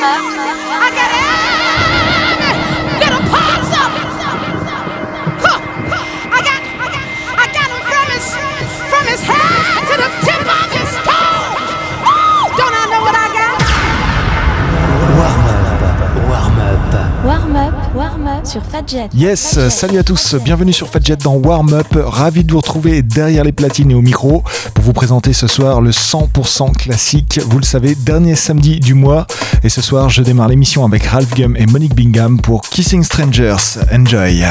I got it. Sur Fadjet. Yes, salut à tous, bienvenue sur Fadjet dans Warm Up. Ravi de vous retrouver derrière les platines et au micro pour vous présenter ce soir le 100% classique. Vous le savez, dernier samedi du mois. Et ce soir, je démarre l'émission avec Ralph Gum et Monique Bingham pour Kissing Strangers. Enjoy!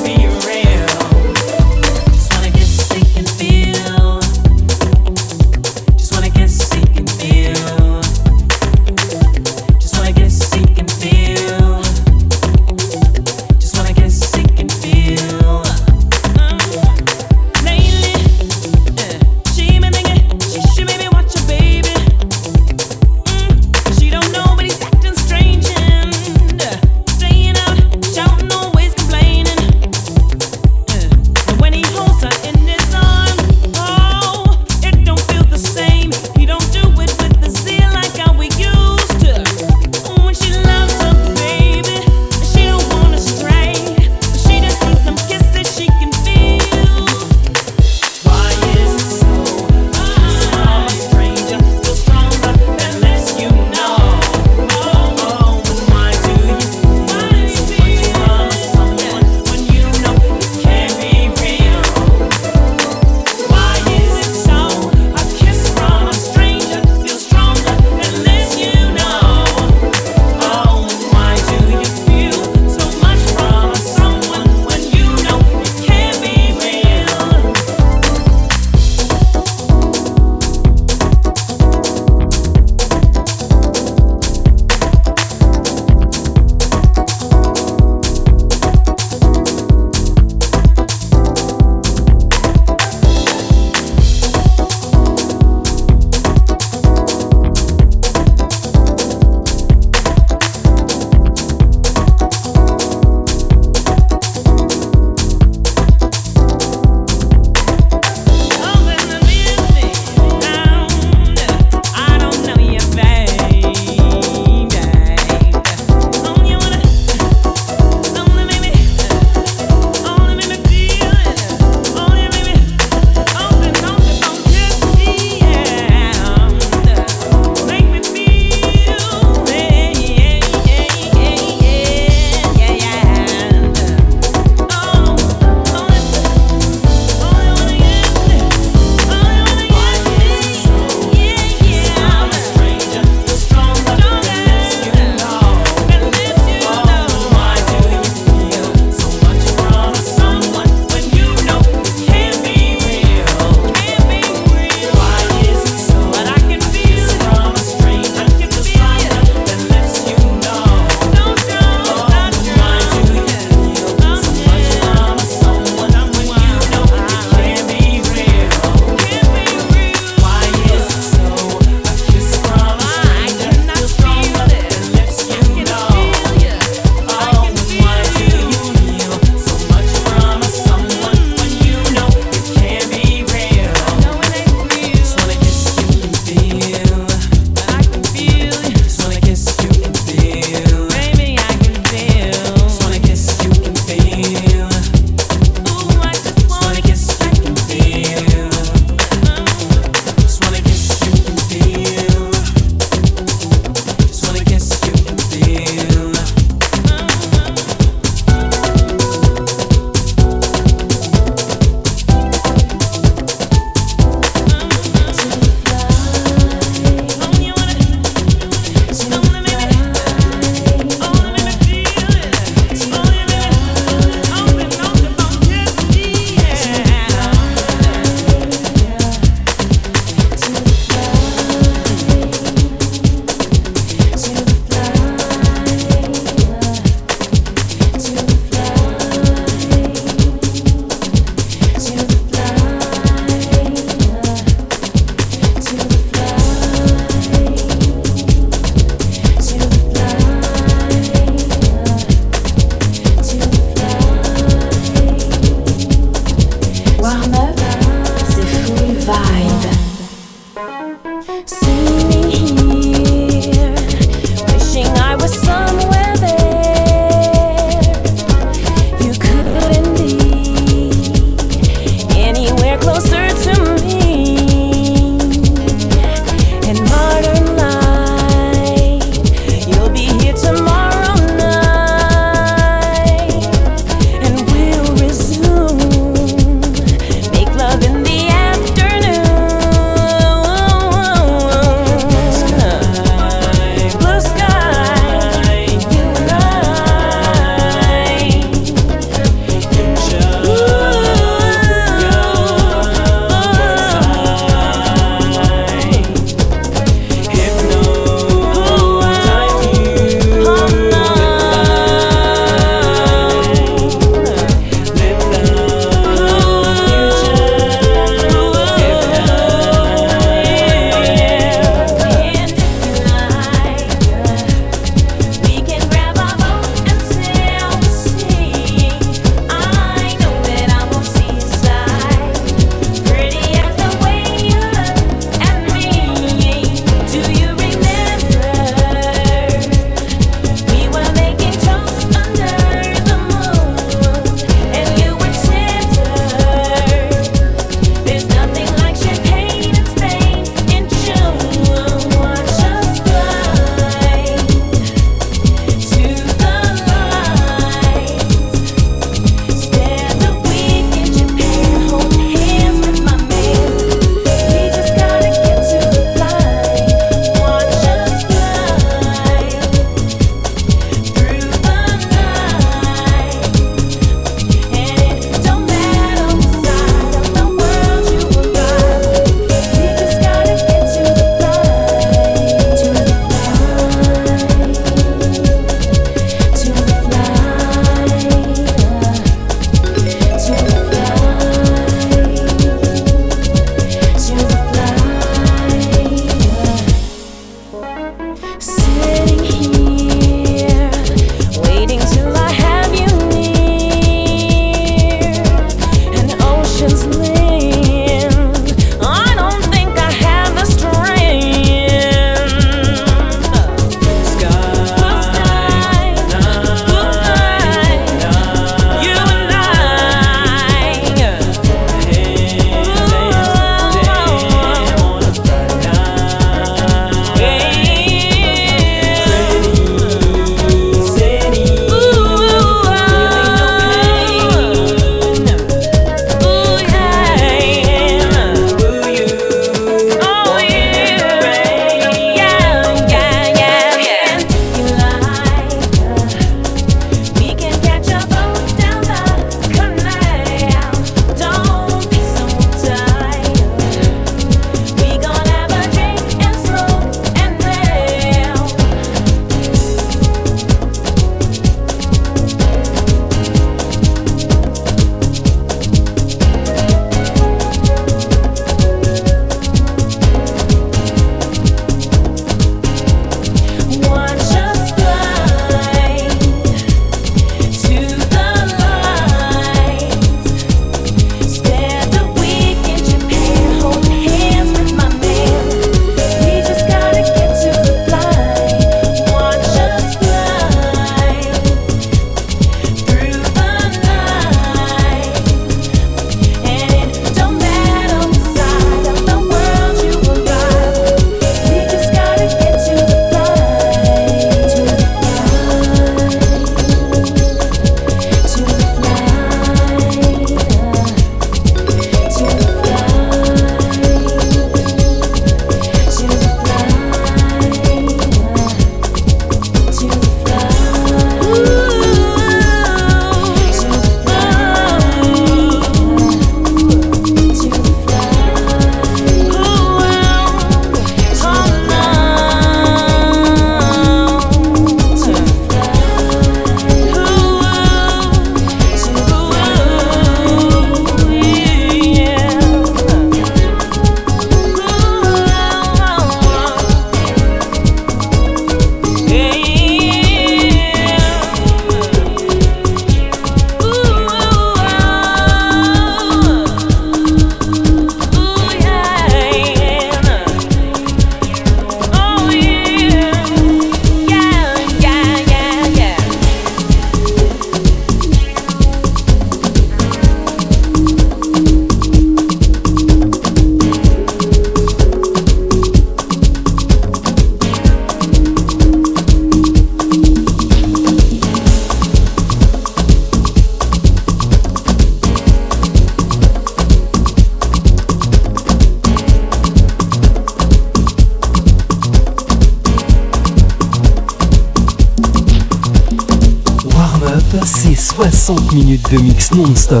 Minutes de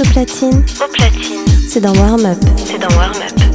mix non-stop sur Fadjet. C'est dans Warm Up. C'est dans Warm Up.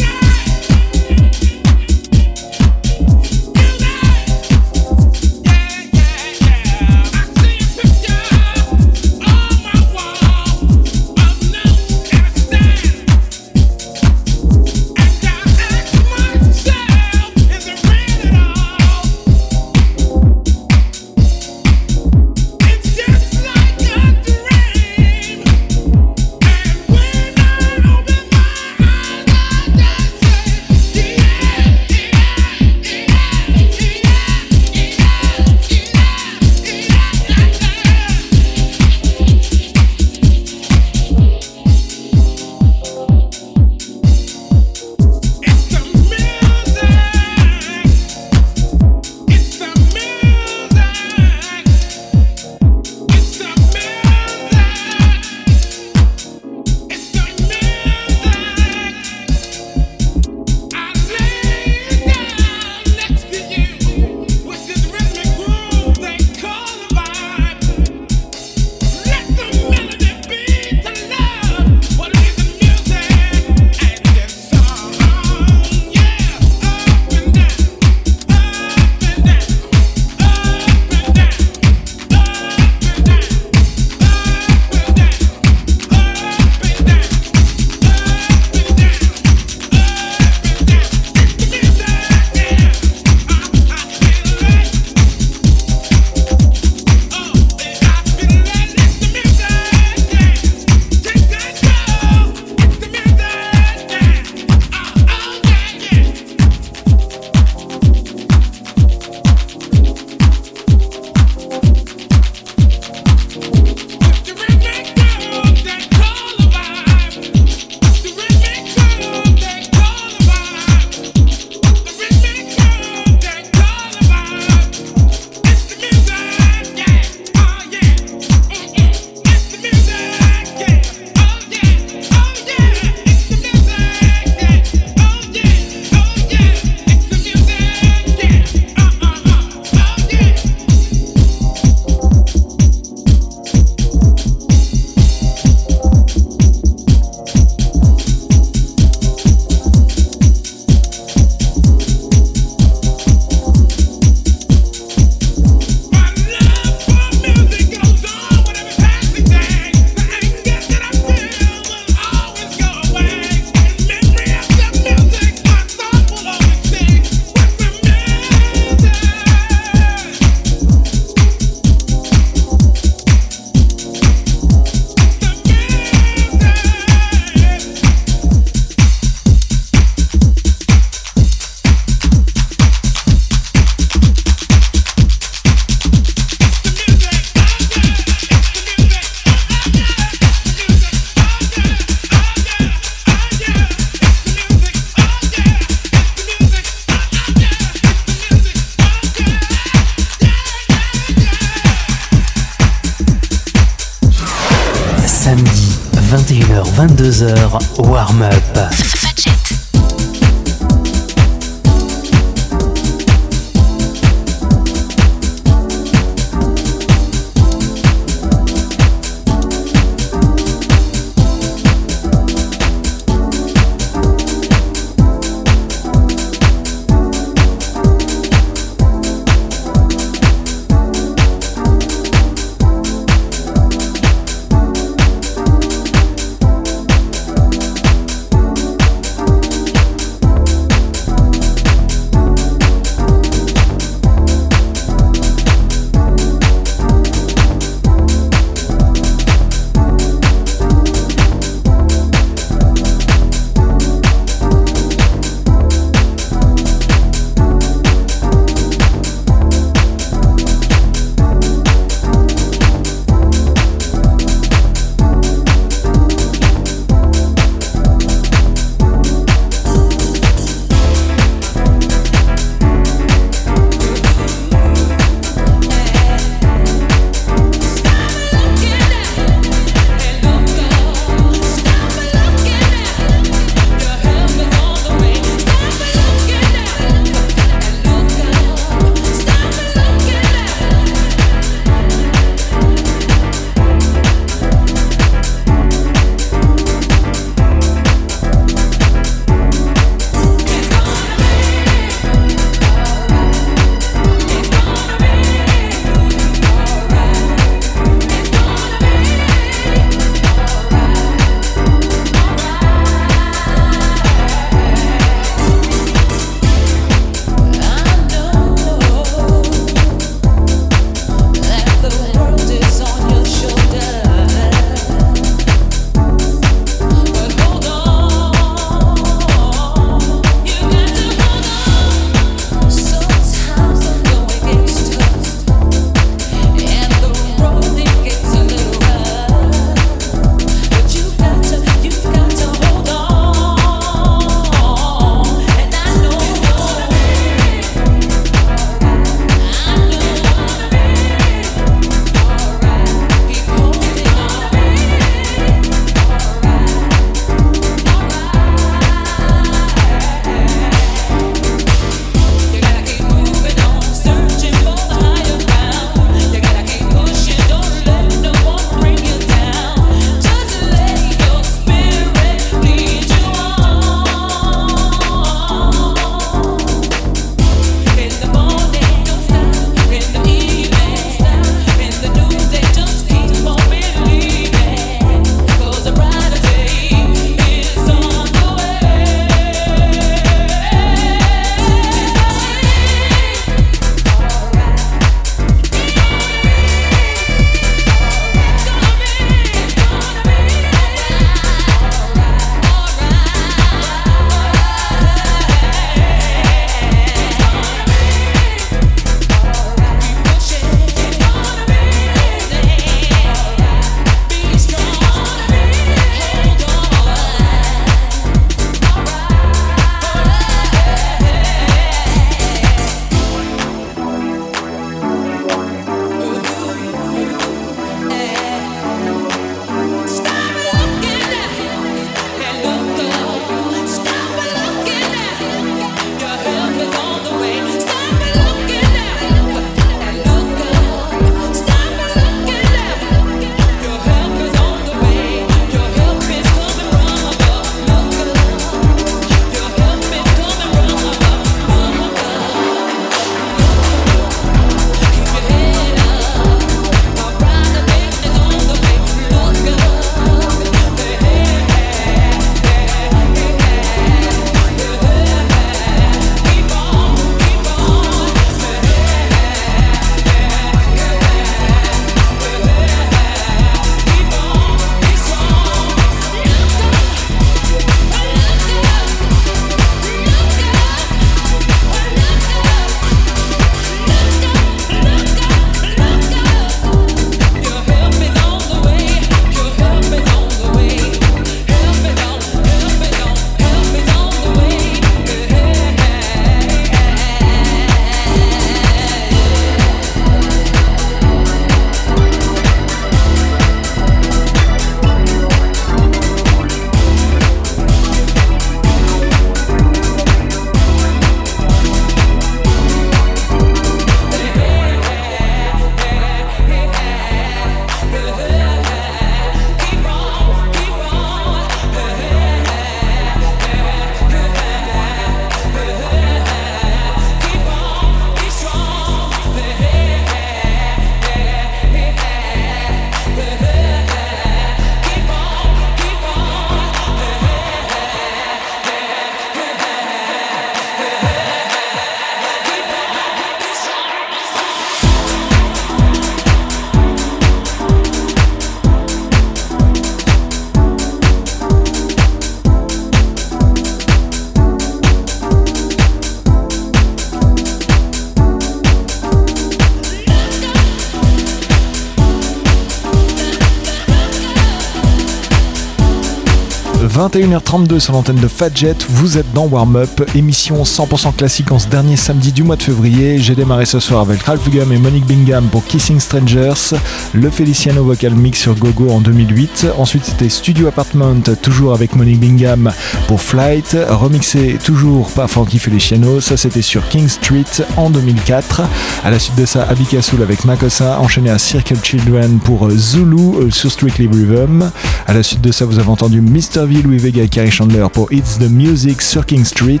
21h32 sur l'antenne de Fadjet, vous êtes dans Warm Up, émission 100% classique en ce dernier samedi du mois de février. J'ai démarré ce soir avec Ralph Gum et Monique Bingham pour Kissing Strangers, le Feliciano Vocal Mix sur Gogo en 2008. Ensuite c'était Studio Apartment, toujours avec Monique Bingham pour Flight, remixé toujours par Frankie Feliciano, ça c'était sur King Street en 2004. À la suite de ça, Abika Soul avec Makossa, enchaîné à Circle Children pour Zulu euh, sur Strictly Rhythm. À la suite de ça, vous avez entendu Mr. V, Vega et Carrie Chandler pour It's the Music sur King Street.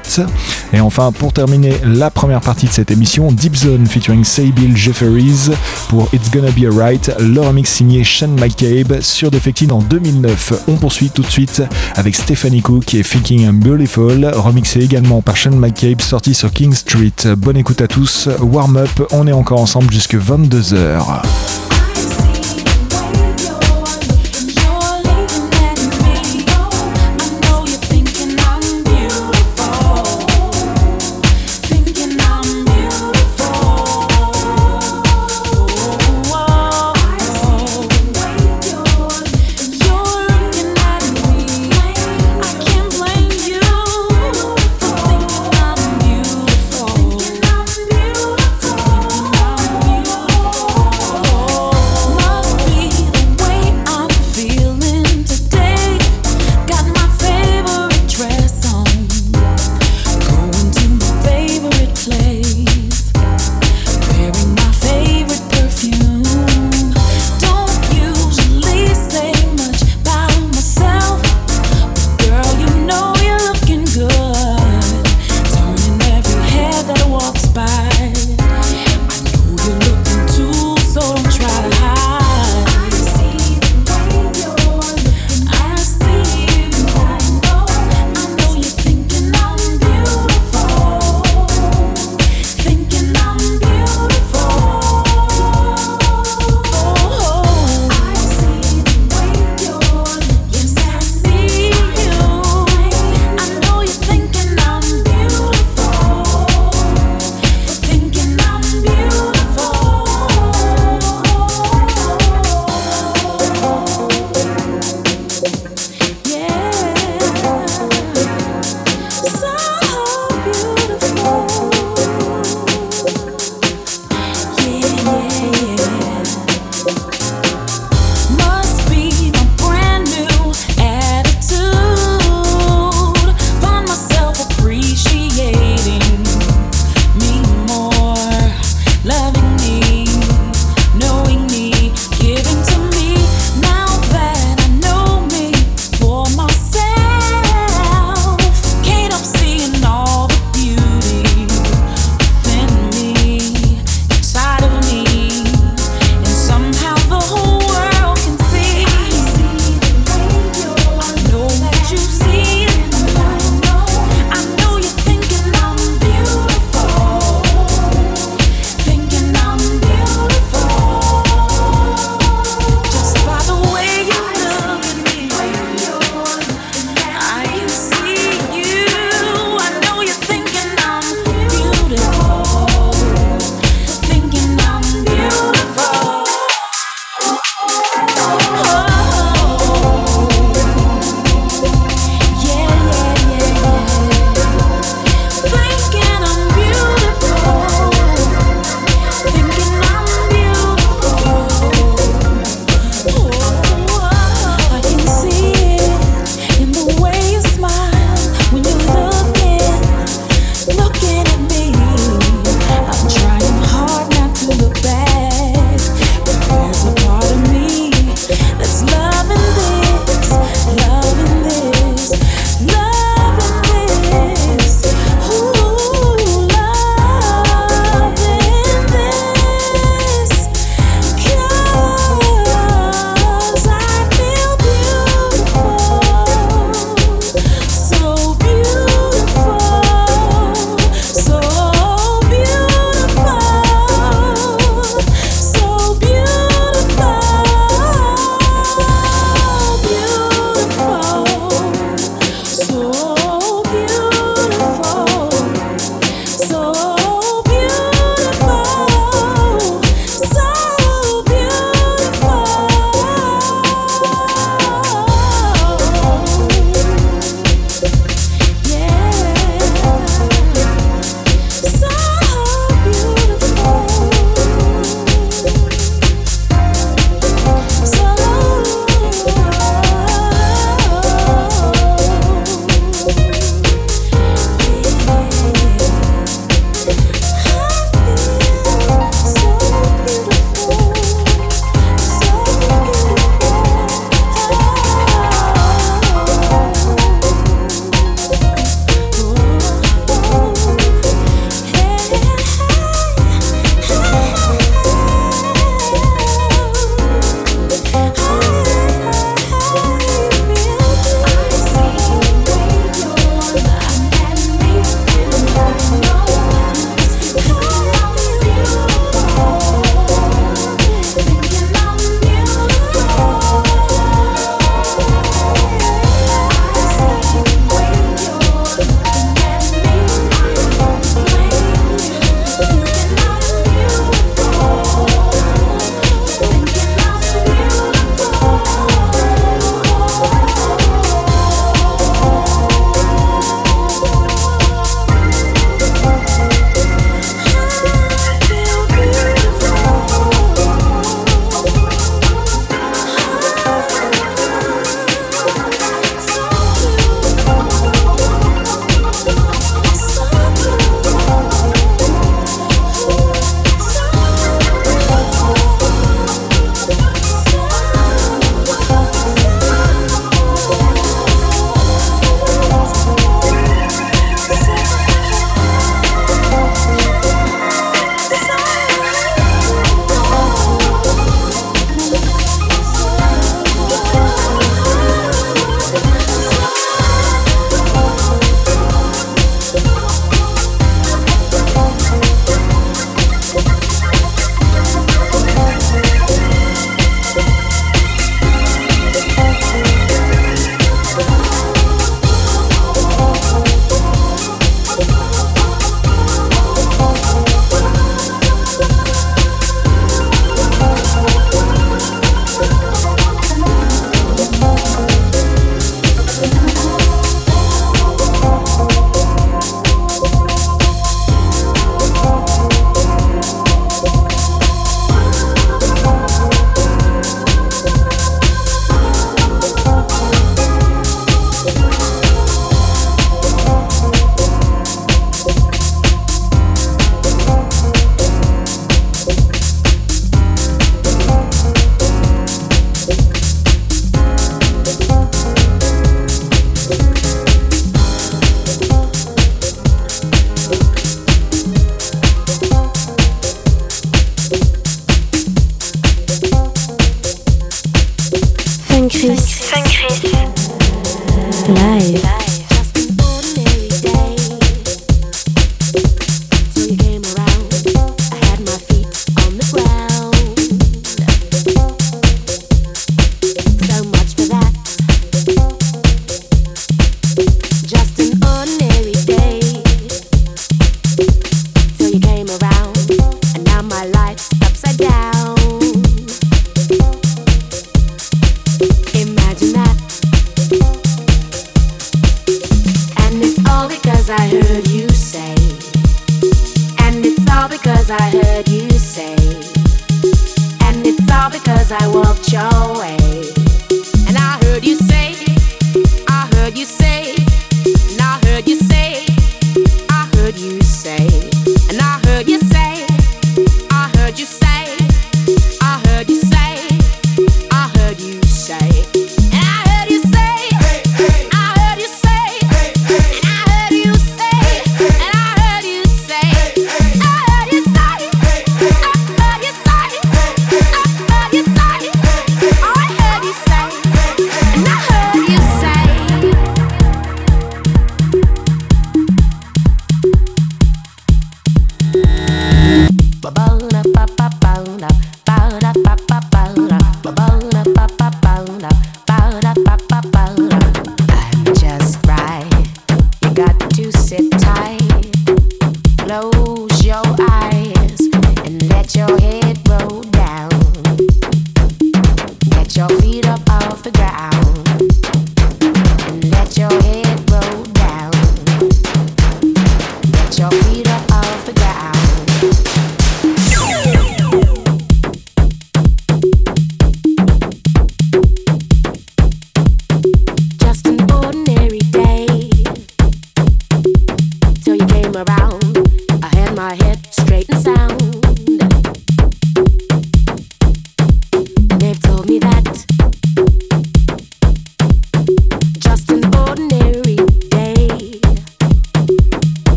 Et enfin, pour terminer la première partie de cette émission, Deep Zone featuring Bill Jefferies pour It's Gonna Be Alright, le remix signé Sean McCabe sur Defected en 2009. On poursuit tout de suite avec Stephanie Cook est Thinking I'm Beautiful, remixé également par Sean McCabe, sorti sur King Street. Bonne écoute à tous, warm up, on est encore ensemble jusque 22h.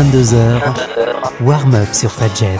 22h, warm-up sur Fadjet.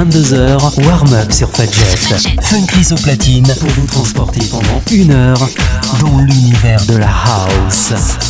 21h-22h, warm-up sur Fadjet. Fun au platine pour vous transporter pendant une heure dans l'univers de la house.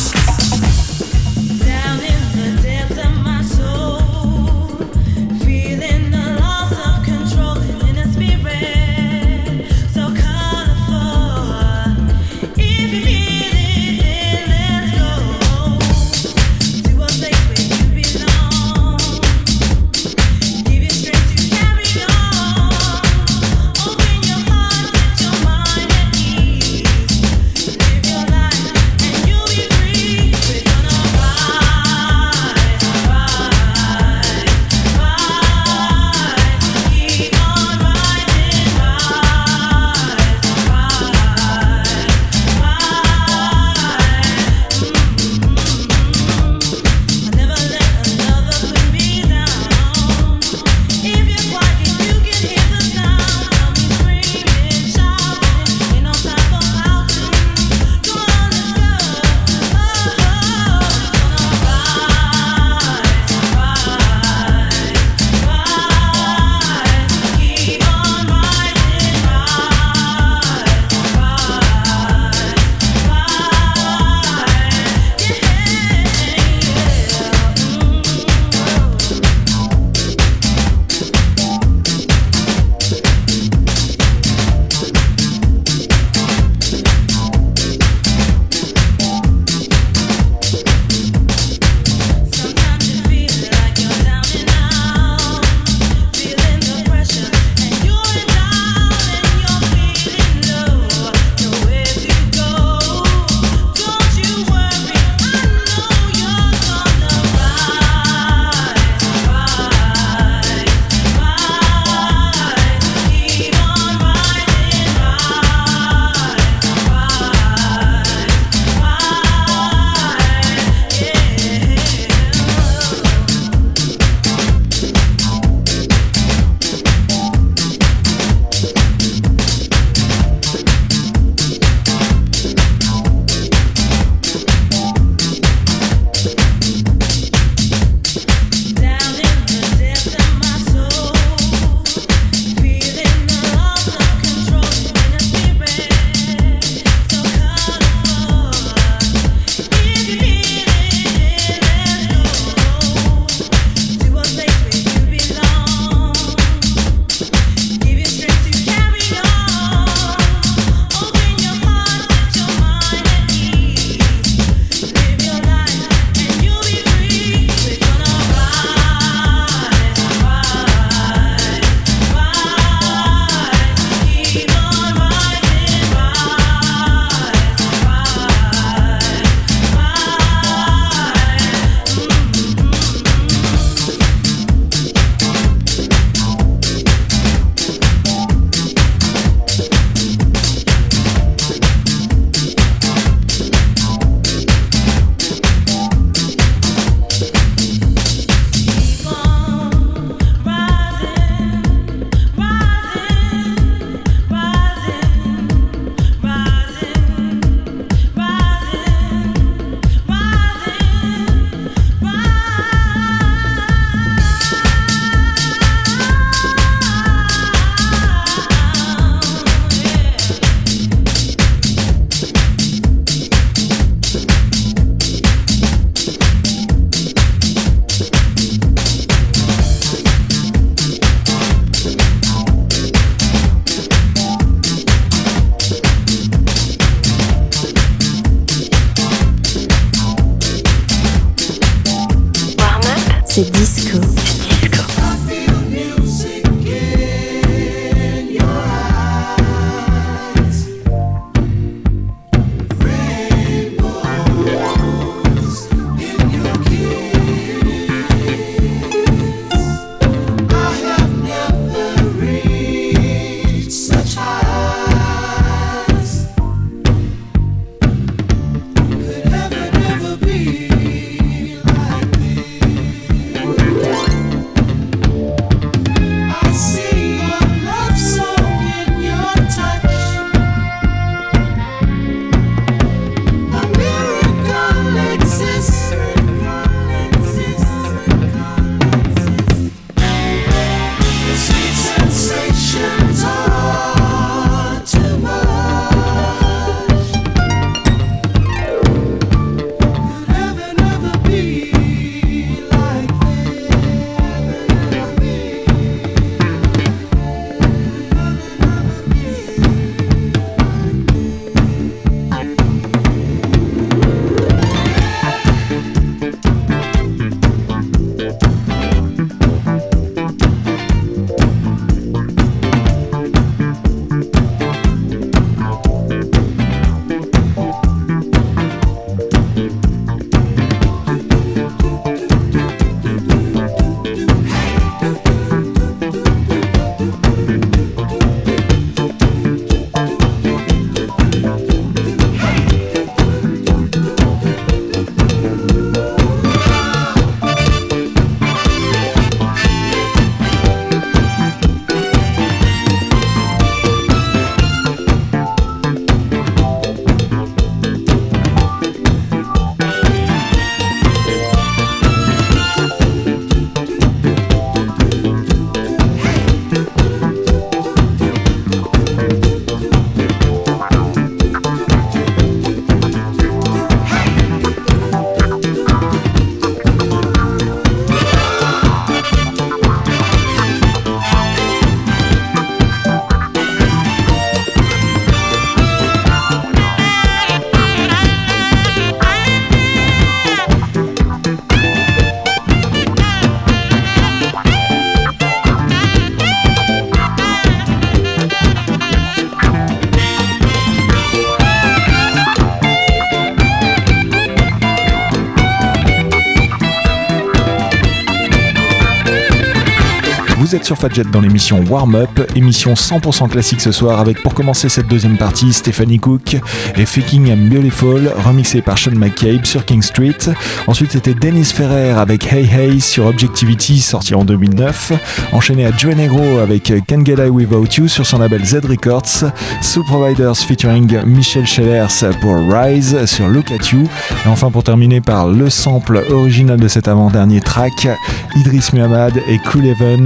Fadjet dans l'émission Warm Up, émission 100% classique ce soir avec pour commencer cette deuxième partie Stephanie Cook et Faking I'm Beautiful remixé par Sean McCabe sur King Street. Ensuite c'était Dennis Ferrer avec Hey Hey sur Objectivity sorti en 2009. Enchaîné à Joe Negro avec Can Get Without You sur son label Z Records. Sous Providers featuring Michel Schellers pour Rise sur Look At You. Et enfin pour terminer par le sample original de cet avant-dernier track, Idris Muhammad et Cool Ever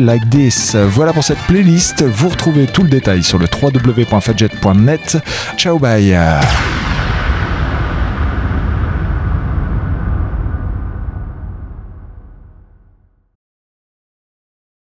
Like This. Voilà pour cette playlist. Vous retrouvez tout le détail sur le www.fadjet.net. Ciao bye